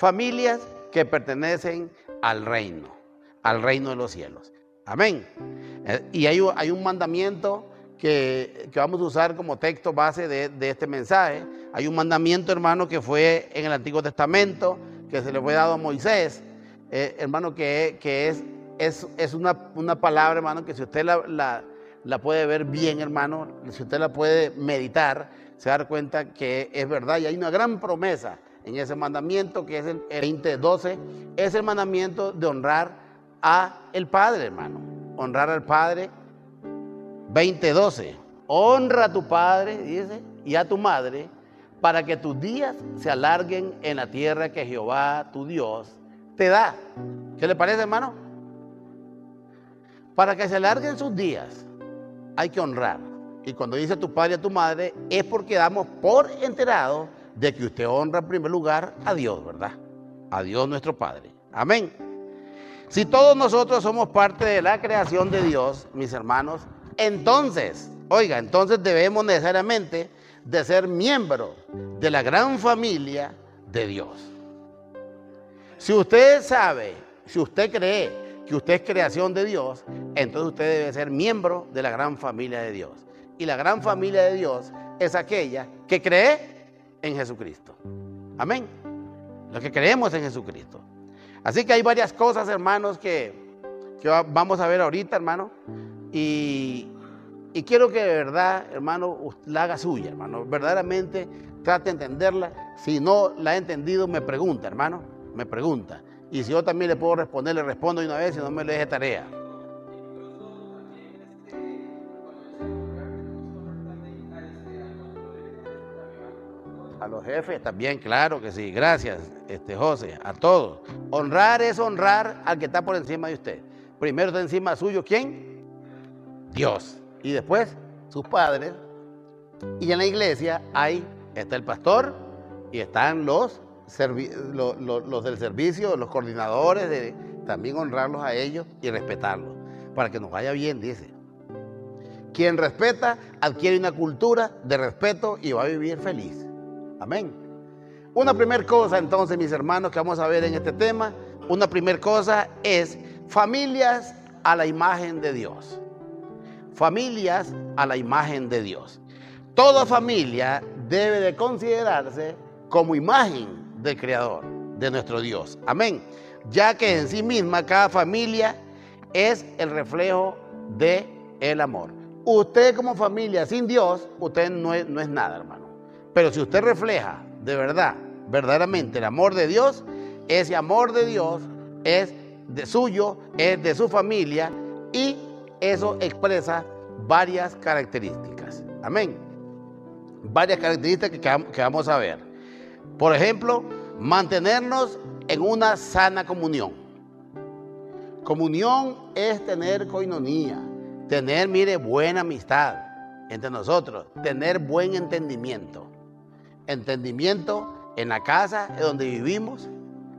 familias que pertenecen al reino, al reino de los cielos. Amén. Eh, y hay, un mandamiento que, vamos a usar como texto base de, este mensaje. Hay un mandamiento, hermano, que fue en el Antiguo Testamento, que se le fue dado a Moisés, eh, hermano, que, es, es, es una, palabra, hermano, que si usted la, la, puede ver bien, hermano, si usted la puede meditar, se va a dar cuenta que es verdad y hay una gran promesa en ese mandamiento que es el 2012, es el mandamiento de honrar a el Padre, hermano. Honrar al Padre 20:12. Honra a tu padre, dice, y a tu madre, para que tus días se alarguen en la tierra que Jehová, tu Dios, te da. ¿Qué le parece, hermano? Para que se alarguen sus días, hay que honrar. Y cuando dice tu padre y a tu madre, es porque damos por enterado de que usted honra en primer lugar a Dios, ¿verdad? A Dios nuestro Padre. Amén. Si todos nosotros somos parte de la creación de Dios, mis hermanos, entonces, oiga, entonces debemos necesariamente de ser miembros de la gran familia de Dios. Si usted sabe, si usted cree que usted es creación de Dios, entonces usted debe ser miembro de la gran familia de Dios. Y la gran familia de Dios es aquella que cree en Jesucristo. Amén. Lo que creemos en Jesucristo. Así que hay varias cosas, hermanos, que, que vamos a ver ahorita, hermano. Y, quiero que de verdad, hermano, la haga suya, hermano. Verdaderamente trate de entenderla. Si no la ha entendido, me pregunta, hermano. Me pregunta. Y si yo también le puedo responder, le respondo una vez y no me le deje tarea. Los jefes también, claro que sí. Gracias, este José, a todos. Honrar es honrar al que está por encima de usted. Primero está encima suyo, ¿quién? Dios. Y después sus padres. Y en la iglesia hay, está el pastor y están los, los, del servicio, los coordinadores, también honrarlos a ellos y respetarlos. Para que nos vaya bien, dice. Quien respeta adquiere una cultura de respeto y va a vivir feliz. Amén. Una primera cosa entonces, mis hermanos, que vamos a ver en este tema, una primera cosa es familias a la imagen de Dios familias a la imagen de Dios. Toda familia debe de considerarse como imagen del Creador, de nuestro Dios. Amén. Ya que en sí misma cada familia es el reflejo de el amor. Usted como familia sin Dios, usted no es, no es nada, hermano. Pero si usted refleja de verdad, verdaderamente el amor de Dios, ese amor de Dios es de suyo, es de su familia y eso expresa varias características. Amén. Varias características que vamos a ver. Por ejemplo, mantenernos en una sana comunión. Comunión es tener coinonía, tener, mire, buena amistad entre nosotros, tener buen entendimiento. Entendimiento en la casa donde vivimos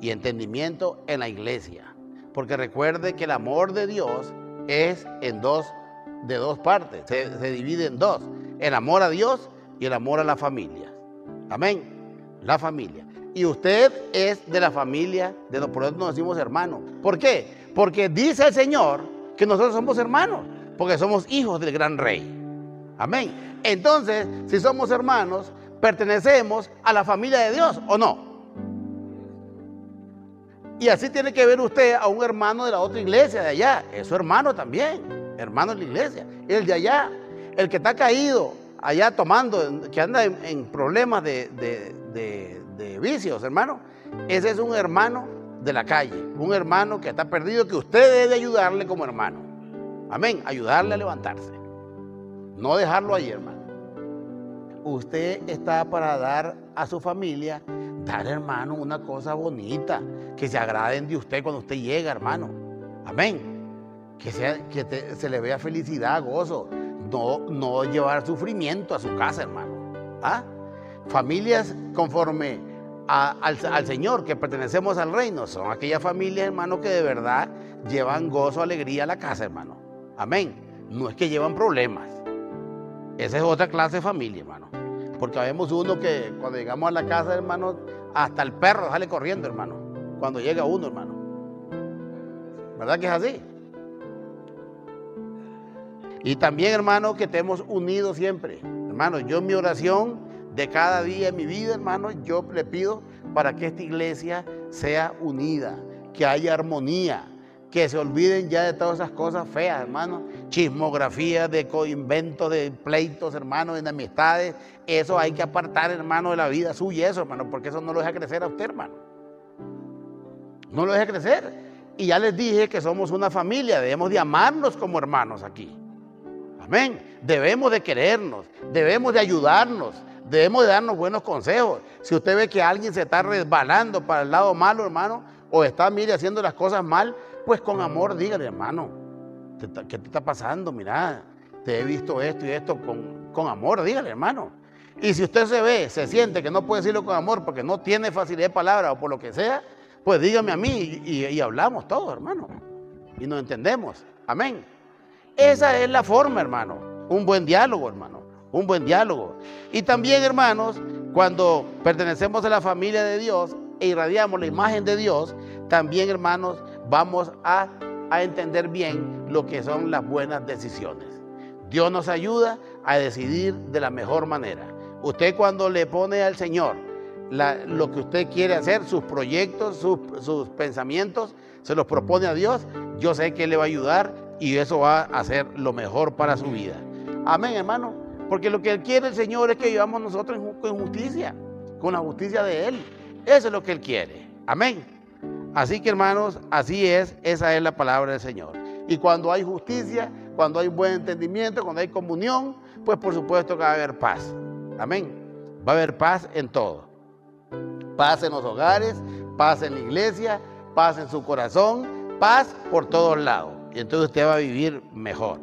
y entendimiento en la iglesia. Porque recuerde que el amor de Dios es en dos, de dos partes, se, divide en dos, el amor a Dios y el amor a la familia. Amén, la familia. Y usted es de la familia, de los por eso nos decimos hermanos. ¿Por qué? Porque dice el Señor que nosotros somos hermanos, porque somos hijos del gran rey. Amén. Entonces, si somos hermanos, pertenecemos a la familia de Dios o no. Y así tiene que ver usted a un hermano de la otra iglesia de allá. Es su hermano también, hermano de la iglesia. El de allá, el que está caído allá tomando, que anda en, problemas de, de, vicios, hermano. Ese es un hermano de la calle, un hermano que está perdido, que usted debe ayudarle como hermano. Amén, ayudarle a levantarse. No dejarlo ahí, hermano. Usted está para dar a su familia dar, hermano, una cosa bonita, que se agraden de usted cuando usted llega, hermano. Amén. Que, sea, que se le vea felicidad, gozo. No, no llevar sufrimiento a su casa, hermano. ¿Ah? Familias conforme al, al, Señor, que pertenecemos al reino, son aquellas familias, hermano, que de verdad llevan gozo, alegría a la casa, hermano. Amén. No es que llevan problemas. Esa es otra clase de familia, hermano. Porque vemos uno que cuando llegamos a la casa, hermano, hasta el perro sale corriendo, hermano, cuando llega uno, hermano. ¿Verdad que es así? Y también, hermano, que te hemos unido siempre. Hermano, yo en mi oración de cada día en mi vida, hermano, yo le pido para que esta iglesia sea unida, que haya armonía, que se olviden ya de todas esas cosas feas, hermano. Chismografía, de inventos, de pleitos, hermano, de enemistades. Eso hay que apartar, hermano, de la vida suya, eso, hermano, porque eso no lo deja crecer a usted, hermano. No lo deja crecer. Y ya les dije que somos una familia, debemos de amarnos como hermanos aquí. Amén. Debemos de querernos, debemos de ayudarnos, debemos de darnos buenos consejos. Si usted ve que alguien se está resbalando para el lado malo, hermano, o está, mire, haciendo las cosas mal, pues con amor dígale, hermano, ¿qué te está pasando? Mira, te he visto esto y esto con, con amor, dígale, hermano. Y si usted se ve, se siente que no puede decirlo con amor porque no tiene facilidad de palabra o por lo que sea, pues dígame a mí y, hablamos todos, hermano. Y nos entendemos. Amén. Esa es la forma, hermano. Un buen diálogo, hermano. Un buen diálogo. Y también, hermanos, cuando pertenecemos a la familia de Dios e irradiamos la imagen de Dios, también, hermanos, vamos a, a entender bien lo que son las buenas decisiones. Dios nos ayuda a decidir de la mejor manera. Usted cuando le pone al Señor lo que usted quiere hacer, sus proyectos, sus, sus, pensamientos, se los propone a Dios, yo sé que le va a ayudar y eso va a hacer lo mejor para su vida. Amén, hermano. Porque lo que Él quiere el Señor es que vivamos nosotros con justicia, con la justicia de Él. Eso es lo que Él quiere. Amén. Así que hermanos, así es, esa es la palabra del Señor. Y cuando hay justicia, cuando hay buen entendimiento, cuando hay comunión, pues por supuesto que va a haber paz. Amén. Va a haber paz en todo. Paz en los hogares, paz en la iglesia, paz en su corazón, paz por todos lados. Y entonces usted va a vivir mejor.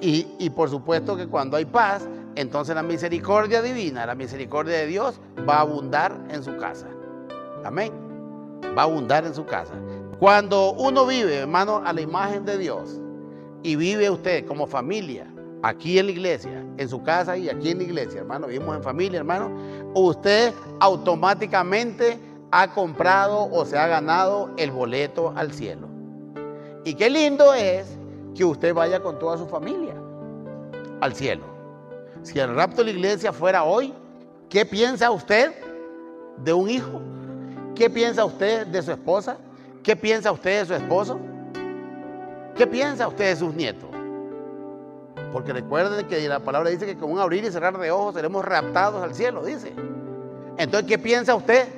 Y, por supuesto que cuando hay paz, entonces la misericordia divina, la misericordia de Dios va a abundar en su casa. Amén. Va a abundar en su casa. Cuando uno vive, hermano, a la imagen de Dios y vive usted como familia, aquí en la iglesia, en su casa y aquí en la iglesia, hermano, vivimos en familia, hermano, usted automáticamente ha comprado o se ha ganado el boleto al cielo. Y qué lindo es que usted vaya con toda su familia al cielo. Si el rapto de la iglesia fuera hoy, ¿qué piensa usted de un hijo? ¿Qué piensa usted de su esposa? ¿Qué piensa usted de su esposo? ¿Qué piensa usted de sus nietos? Porque recuerden que la palabra dice que con un abrir y cerrar de ojos seremos raptados al cielo, dice. Entonces, ¿qué piensa usted?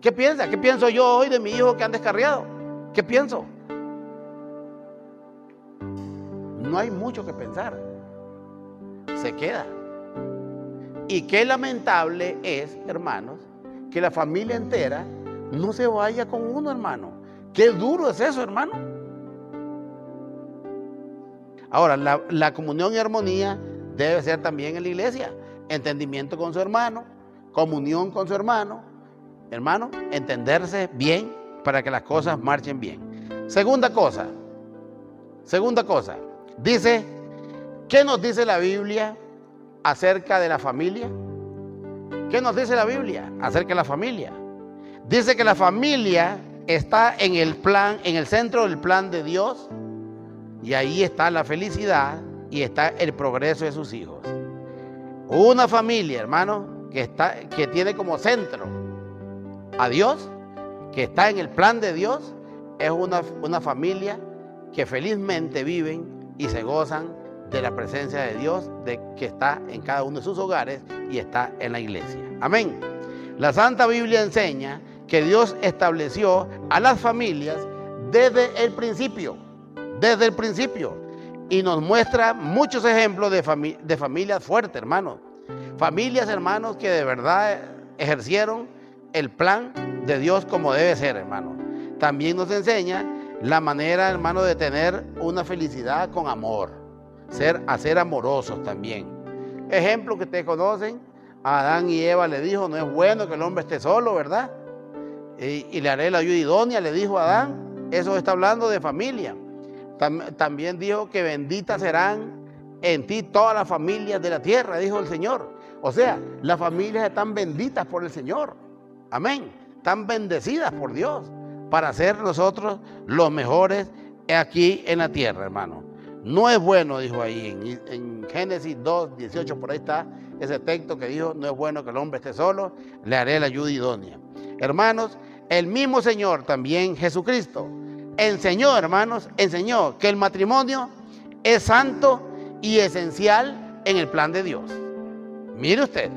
¿Qué piensa? ¿Qué pienso yo hoy de mi hijo que han descarriado? ¿Qué pienso? No hay mucho que pensar. Se queda. Y qué lamentable es, hermanos, que la familia entera no se vaya con uno, hermano. Qué duro es eso, hermano. Ahora, la, comunión y armonía debe ser también en la iglesia. Entendimiento con su hermano, comunión con su hermano. Hermano, entenderse bien para que las cosas marchen bien. Segunda cosa, segunda cosa, dice, ¿qué nos dice la Biblia acerca de la familia? ¿Qué nos dice la Biblia acerca de la familia? Dice que la familia está en el plan, en el centro del plan de Dios, y ahí está la felicidad y está el progreso de sus hijos. Una familia, hermano, que, está, que tiene como centro a Dios, que está en el plan de Dios, es una, una familia que felizmente viven y se gozan de la presencia de Dios de, que está en cada uno de sus hogares y está en la iglesia. Amén. La Santa Biblia enseña que Dios estableció a las familias desde el principio, desde el principio, y nos muestra muchos ejemplos de, familias fuertes, hermanos. Familias, hermanos, que de verdad ejercieron el plan de Dios como debe ser, hermano. También nos enseña la manera, hermano, de tener una felicidad con amor ser, a ser amorosos también. Ejemplo que ustedes conocen, Adán y Eva le dijo, no es bueno que el hombre esté solo, ¿verdad? Y, le haré la ayuda idónea, le dijo a Adán. Eso está hablando de familia. también dijo que benditas serán en ti todas las familias de la tierra, dijo el Señor. O sea, las familias están benditas por el Señor. Amén. Están bendecidas por Dios para ser nosotros los mejores aquí en la tierra, hermano. No es bueno, dijo ahí en, en, Génesis 2, 18, por ahí está ese texto que dijo, no es bueno que el hombre esté solo, le haré la ayuda idónea. Hermanos, el mismo Señor también, Jesucristo, enseñó, hermanos, enseñó que el matrimonio es santo y esencial en el plan de Dios. Mire usted.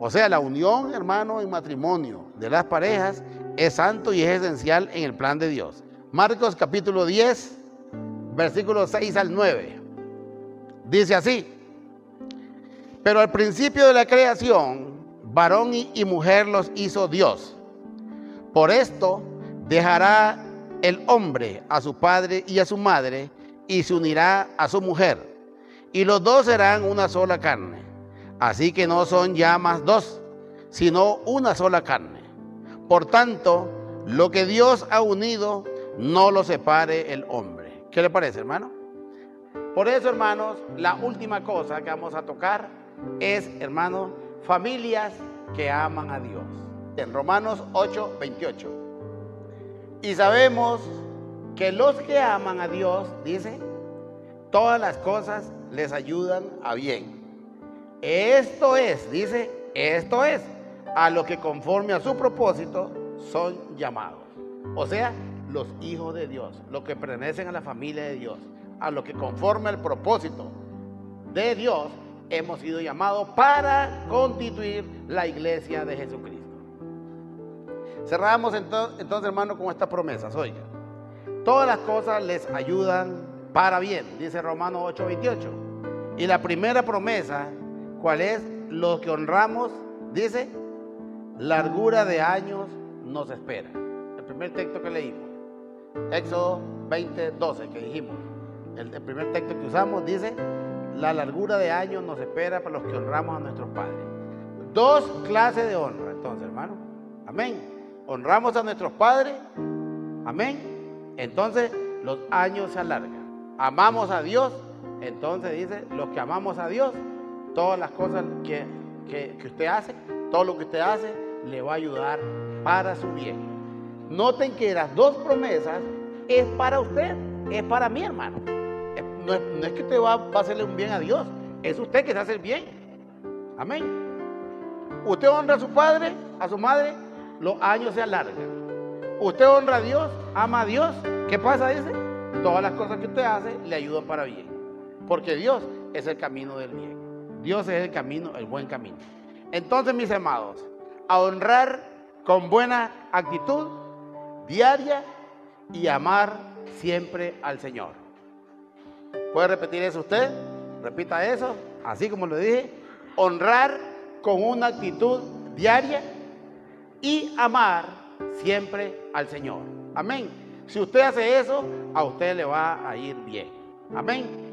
O sea, la unión, hermano, en matrimonio de las parejas es santo y es esencial en el plan de Dios. Marcos capítulo 10, versículos 6 al 9. Dice así, pero al principio de la creación, varón y mujer los hizo Dios. Por esto dejará el hombre a su padre y a su madre y se unirá a su mujer. Y los dos serán una sola carne. Así que no son ya más dos, sino una sola carne. Por tanto, lo que Dios ha unido, no lo separe el hombre. ¿Qué le parece, hermano? Por eso, hermanos, la última cosa que vamos a tocar es, hermanos, familias que aman a Dios. En Romanos 8, 28. Y sabemos que los que aman a Dios, dice, todas las cosas les ayudan a bien. Esto es, dice, esto es, a lo que conforme a su propósito son llamados. O sea, los hijos de Dios, los que pertenecen a la familia de Dios, a lo que conforme al propósito de Dios, hemos sido llamados para constituir la iglesia de Jesucristo. Cerramos entonces, hermano, con estas promesas. Oiga, todas las cosas les ayudan para bien, dice Romanos 8:28. Y la primera promesa, ¿cuál es? Lo que honramos, dice, largura de años nos espera. El primer texto que leímos, Éxodo 20:12, que dijimos. El, el primer texto que usamos dice, la largura de años nos espera para los que honramos a nuestros padres. Dos clases de honra, entonces, hermano. Amén honramos a nuestros padres, amén, entonces los años se alargan. Amamos a Dios, entonces dice, los que amamos a Dios, todas las cosas que, usted hace, todo lo que usted hace, le va a ayudar para su bien. Noten que las dos promesas es para usted, es para mi hermano. No es, que usted va, va, a hacerle un bien a Dios, es usted que se hace el bien. Amén. Usted honra a su padre, a su madre, los años se alargan. Usted honra a Dios, ama a Dios. ¿Qué pasa? Dice, todas las cosas que usted hace le ayudan para bien. Porque Dios es el camino del bien. Dios es el camino, el buen camino. Entonces, mis amados, a honrar con buena actitud diaria y amar siempre al Señor. ¿Puede repetir eso usted? Repita eso, así como lo dije. Honrar con una actitud diaria y amar siempre al Señor. Amén. Si usted hace eso, a usted le va a ir bien. Amén.